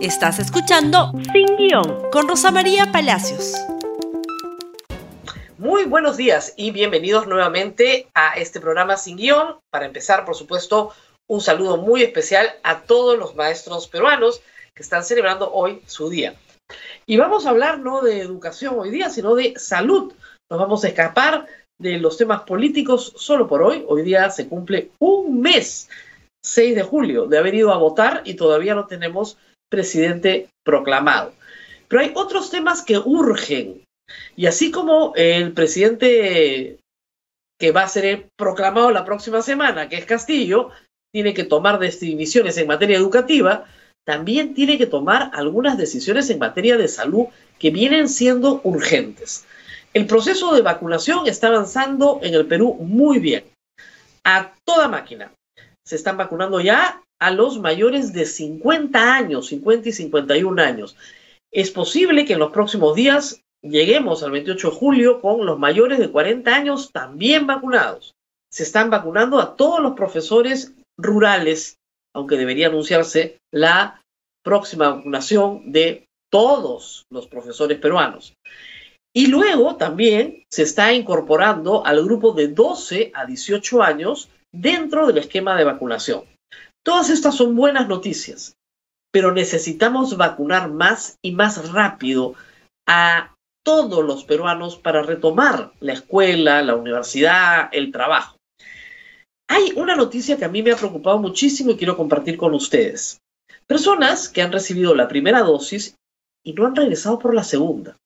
Estás escuchando Sin Guión con Rosa María Palacios. Muy buenos días y bienvenidos nuevamente a este programa Sin Guión. Para empezar, por supuesto, un saludo muy especial a todos los maestros peruanos que están celebrando hoy su día. Y vamos a hablar no de educación hoy día, sino de salud. Nos vamos a escapar de los temas políticos solo por hoy. Hoy día se cumple un mes, 6 de julio, de haber ido a votar y todavía no tenemos presidente proclamado. Pero hay otros temas que urgen. Y así como el presidente que va a ser proclamado la próxima semana, que es Castillo, tiene que tomar decisiones en materia educativa, también tiene que tomar algunas decisiones en materia de salud que vienen siendo urgentes. El proceso de vacunación está avanzando en el Perú muy bien, a toda máquina. Se están vacunando ya a los mayores de 50 años, 50 y 51 años. Es posible que en los próximos días lleguemos al 28 de julio con los mayores de 40 años también vacunados. Se están vacunando a todos los profesores rurales, aunque debería anunciarse la próxima vacunación de todos los profesores peruanos. Y luego también se está incorporando al grupo de 12 a 18 años dentro del esquema de vacunación. Todas estas son buenas noticias, pero necesitamos vacunar más y más rápido a todos los peruanos para retomar la escuela, la universidad, el trabajo. Hay una noticia que a mí me ha preocupado muchísimo y quiero compartir con ustedes. Personas que han recibido la primera dosis y no han regresado por la segunda.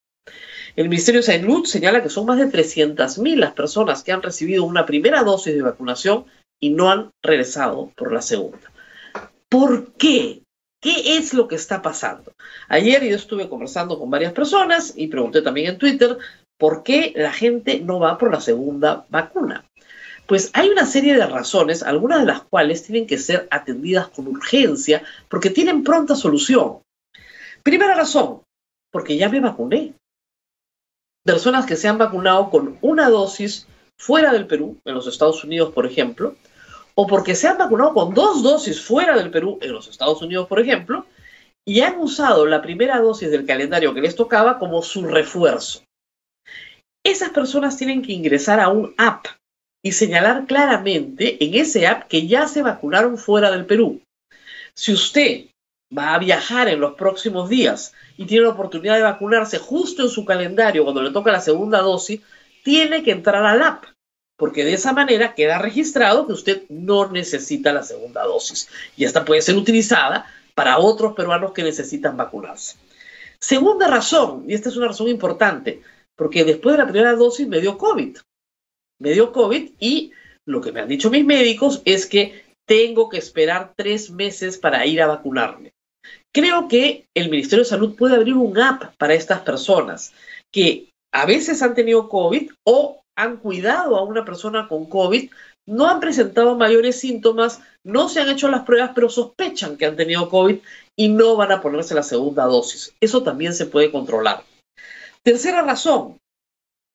El Ministerio de Salud señala que son más de 300.000 las personas que han recibido una primera dosis de vacunación y no han regresado por la segunda. ¿Por qué? ¿Qué es lo que está pasando? Ayer yo estuve conversando con varias personas y pregunté también en Twitter por qué la gente no va por la segunda vacuna. Pues hay una serie de razones, algunas de las cuales tienen que ser atendidas con urgencia porque tienen pronta solución. Primera razón, porque ya me vacuné. Personas que se han vacunado con una dosis fuera del Perú, en los Estados Unidos, por ejemplo, o porque se han vacunado con dos dosis fuera del Perú, en los Estados Unidos, por ejemplo, y han usado la primera dosis del calendario que les tocaba como su refuerzo. Esas personas tienen que ingresar a un app y señalar claramente en ese app que ya se vacunaron fuera del Perú. Si usted va a viajar en los próximos días y tiene la oportunidad de vacunarse justo en su calendario cuando le toca la segunda dosis, tiene que entrar al app porque de esa manera queda registrado que usted no necesita la segunda dosis y esta puede ser utilizada para otros peruanos que necesitan vacunarse. Segunda razón, y esta es una razón importante, porque después de la primera dosis me dio COVID. Me dio COVID y lo que me han dicho mis médicos es que tengo que esperar tres meses para ir a vacunarme. Creo que el Ministerio de Salud puede abrir un app para estas personas que a veces han tenido COVID o han cuidado a una persona con COVID, no han presentado mayores síntomas, no se han hecho las pruebas, pero sospechan que han tenido COVID y no van a ponerse la segunda dosis. Eso también se puede controlar. Tercera razón,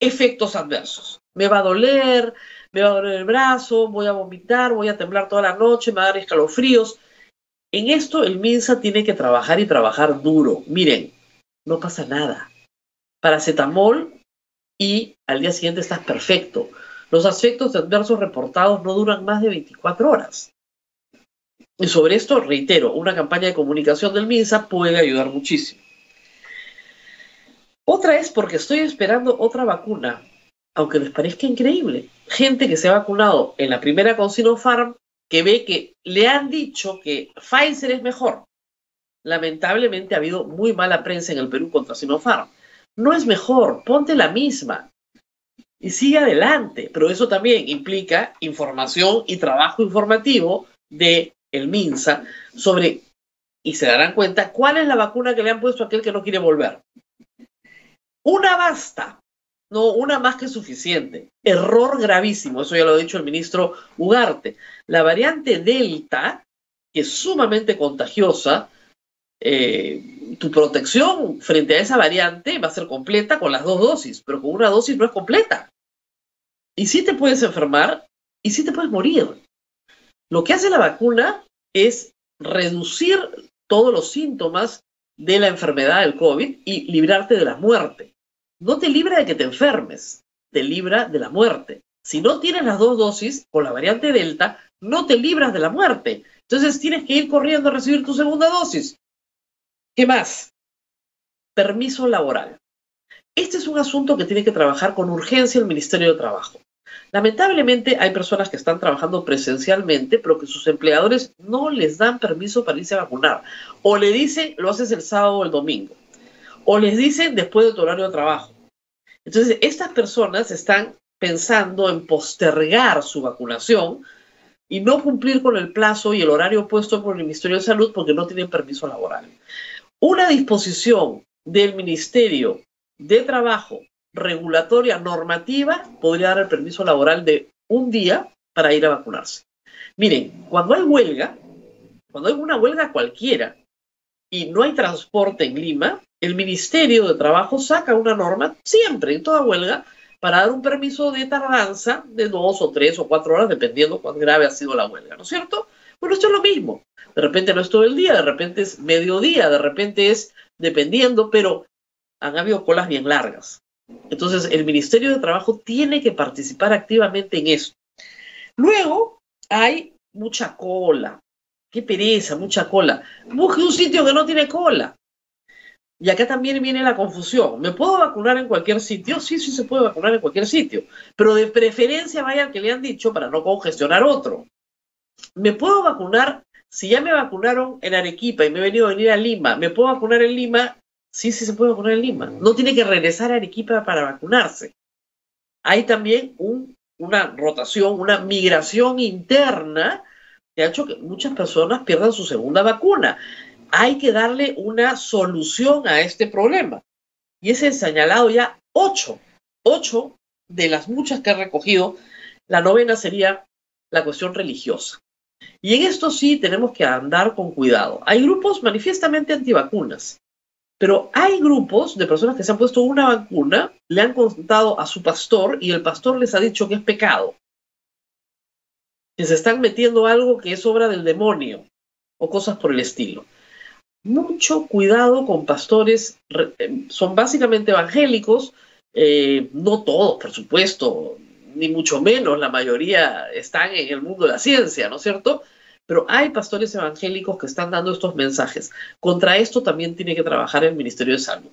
efectos adversos. Me va a doler, me va a doler el brazo, voy a vomitar, voy a temblar toda la noche, me va a dar escalofríos. En esto el MINSA tiene que trabajar y trabajar duro. Miren, no pasa nada. Paracetamol y al día siguiente estás perfecto. Los efectos adversos reportados no duran más de 24 horas. Y sobre esto, reitero, una campaña de comunicación del MINSA puede ayudar muchísimo. Otra es porque estoy esperando otra vacuna, aunque les parezca increíble. Gente que se ha vacunado en la primera con Sinopharm, que ve que le han dicho que Pfizer es mejor. Lamentablemente ha habido muy mala prensa en el Perú contra Sinopharm no es mejor, ponte la misma y sigue adelante. Pero eso también implica información y trabajo informativo de el MINSA sobre, y se darán cuenta, cuál es la vacuna que le han puesto a aquel que no quiere volver. Una basta, no una más que suficiente. Error gravísimo, eso ya lo ha dicho el ministro Ugarte. La variante Delta, que es sumamente contagiosa, eh, tu protección frente a esa variante va a ser completa con las dos dosis, pero con una dosis no es completa. Y sí te puedes enfermar y sí te puedes morir. Lo que hace la vacuna es reducir todos los síntomas de la enfermedad del COVID y librarte de la muerte. No te libra de que te enfermes, te libra de la muerte. Si no tienes las dos dosis con la variante Delta, no te libras de la muerte. Entonces tienes que ir corriendo a recibir tu segunda dosis. ¿Qué más? Permiso laboral. Este es un asunto que tiene que trabajar con urgencia el Ministerio de Trabajo. Lamentablemente hay personas que están trabajando presencialmente, pero que sus empleadores no les dan permiso para irse a vacunar. O le dicen, lo haces el sábado o el domingo. O les dicen después de tu horario de trabajo. Entonces, estas personas están pensando en postergar su vacunación y no cumplir con el plazo y el horario puesto por el Ministerio de Salud porque no tienen permiso laboral. Una disposición del Ministerio de Trabajo regulatoria normativa podría dar el permiso laboral de un día para ir a vacunarse. Miren, cuando hay huelga, cuando hay una huelga cualquiera y no hay transporte en Lima, el Ministerio de Trabajo saca una norma siempre en toda huelga para dar un permiso de tardanza de dos o tres o cuatro horas, dependiendo cuán grave ha sido la huelga, ¿no es cierto? Bueno, esto es lo mismo. De repente no es todo el día, de repente es mediodía, de repente es dependiendo, pero han habido colas bien largas. Entonces, el Ministerio de Trabajo tiene que participar activamente en esto. Luego, hay mucha cola. Qué pereza, mucha cola. Busque un sitio que no tiene cola. Y acá también viene la confusión. ¿Me puedo vacunar en cualquier sitio? Sí, sí se puede vacunar en cualquier sitio. Pero de preferencia vaya al que le han dicho para no congestionar otro. ¿Me puedo vacunar? Si ya me vacunaron en Arequipa y me he venido a venir a Lima, ¿me puedo vacunar en Lima? Sí, sí se puede vacunar en Lima. No tiene que regresar a Arequipa para vacunarse. Hay también una rotación, una migración interna que ha hecho que muchas personas pierdan su segunda vacuna hay que darle una solución a este problema. Y ese señalado ya ocho, ocho de las muchas que ha recogido. La novena sería la cuestión religiosa. Y en esto sí tenemos que andar con cuidado. Hay grupos manifiestamente antivacunas, pero hay grupos de personas que se han puesto una vacuna, le han contado a su pastor y el pastor les ha dicho que es pecado, que se están metiendo algo que es obra del demonio o cosas por el estilo mucho cuidado con pastores, eh, son básicamente evangélicos, eh, no todos, por supuesto, ni mucho menos, la mayoría están en el mundo de la ciencia, ¿no es cierto? Pero hay pastores evangélicos que están dando estos mensajes. Contra esto también tiene que trabajar el Ministerio de Salud.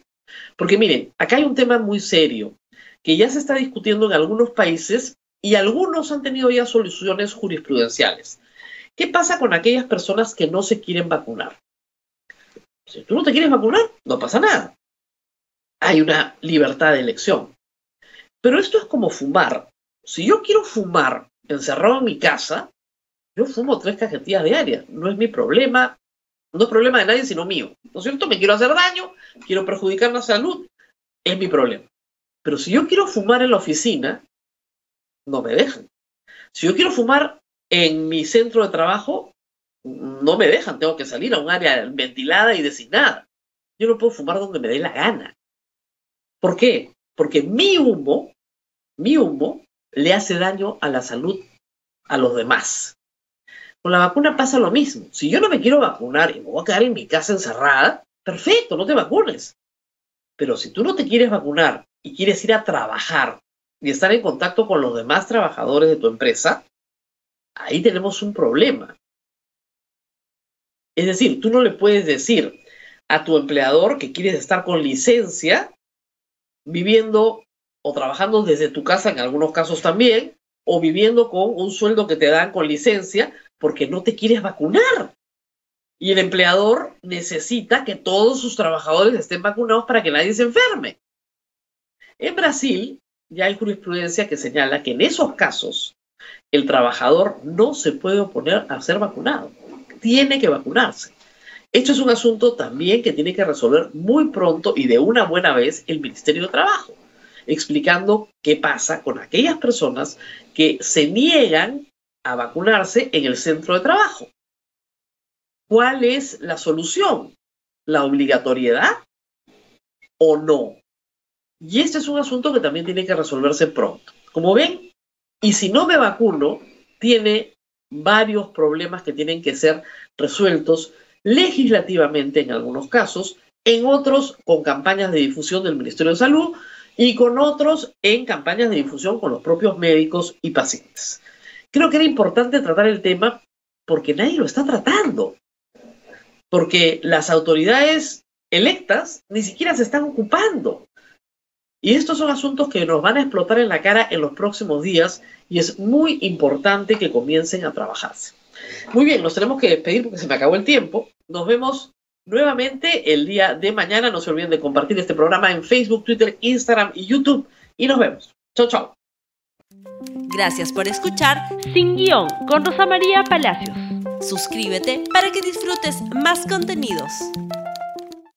Porque miren, acá hay un tema muy serio que ya se está discutiendo en algunos países y algunos han tenido ya soluciones jurisprudenciales. ¿Qué pasa con aquellas personas que no se quieren vacunar? Si tú no te quieres vacunar, no pasa nada. Hay una libertad de elección. Pero esto es como fumar. Si yo quiero fumar encerrado en mi casa, yo fumo tres cajetillas diarias. No es mi problema. No es problema de nadie sino mío. ¿No es cierto? Me quiero hacer daño, quiero perjudicar la salud. Es mi problema. Pero si yo quiero fumar en la oficina, no me dejan. Si yo quiero fumar en mi centro de trabajo, no me dejan, tengo que salir a un área ventilada y designada. Yo no puedo fumar donde me dé la gana. ¿Por qué? Porque mi humo, mi humo le hace daño a la salud a los demás. Con la vacuna pasa lo mismo. Si yo no me quiero vacunar y me voy a quedar en mi casa encerrada, perfecto, no te vacunes. Pero si tú no te quieres vacunar y quieres ir a trabajar y estar en contacto con los demás trabajadores de tu empresa, ahí tenemos un problema. Es decir, tú no le puedes decir a tu empleador que quieres estar con licencia, viviendo o trabajando desde tu casa en algunos casos también, o viviendo con un sueldo que te dan con licencia porque no te quieres vacunar. Y el empleador necesita que todos sus trabajadores estén vacunados para que nadie se enferme. En Brasil ya hay jurisprudencia que señala que en esos casos el trabajador no se puede oponer a ser vacunado tiene que vacunarse. Esto es un asunto también que tiene que resolver muy pronto y de una buena vez el Ministerio de Trabajo, explicando qué pasa con aquellas personas que se niegan a vacunarse en el centro de trabajo. ¿Cuál es la solución? ¿La obligatoriedad o no? Y este es un asunto que también tiene que resolverse pronto. Como ven, y si no me vacuno, tiene varios problemas que tienen que ser resueltos legislativamente en algunos casos en otros con campañas de difusión del Ministerio de Salud y con otros en campañas de difusión con los propios médicos y pacientes. Creo que era importante tratar el tema porque nadie lo está tratando, porque las autoridades electas ni siquiera se están ocupando. Y estos son asuntos que nos van a explotar en la cara en los próximos días y es muy importante que comiencen a trabajarse. Muy bien, nos tenemos que despedir porque se me acabó el tiempo. Nos vemos nuevamente el día de mañana. No se olviden de compartir este programa en Facebook, Twitter, Instagram y YouTube. Y nos vemos. Chao, chao. Gracias por escuchar Sin Guión con Rosa María Palacios. Suscríbete para que disfrutes más contenidos.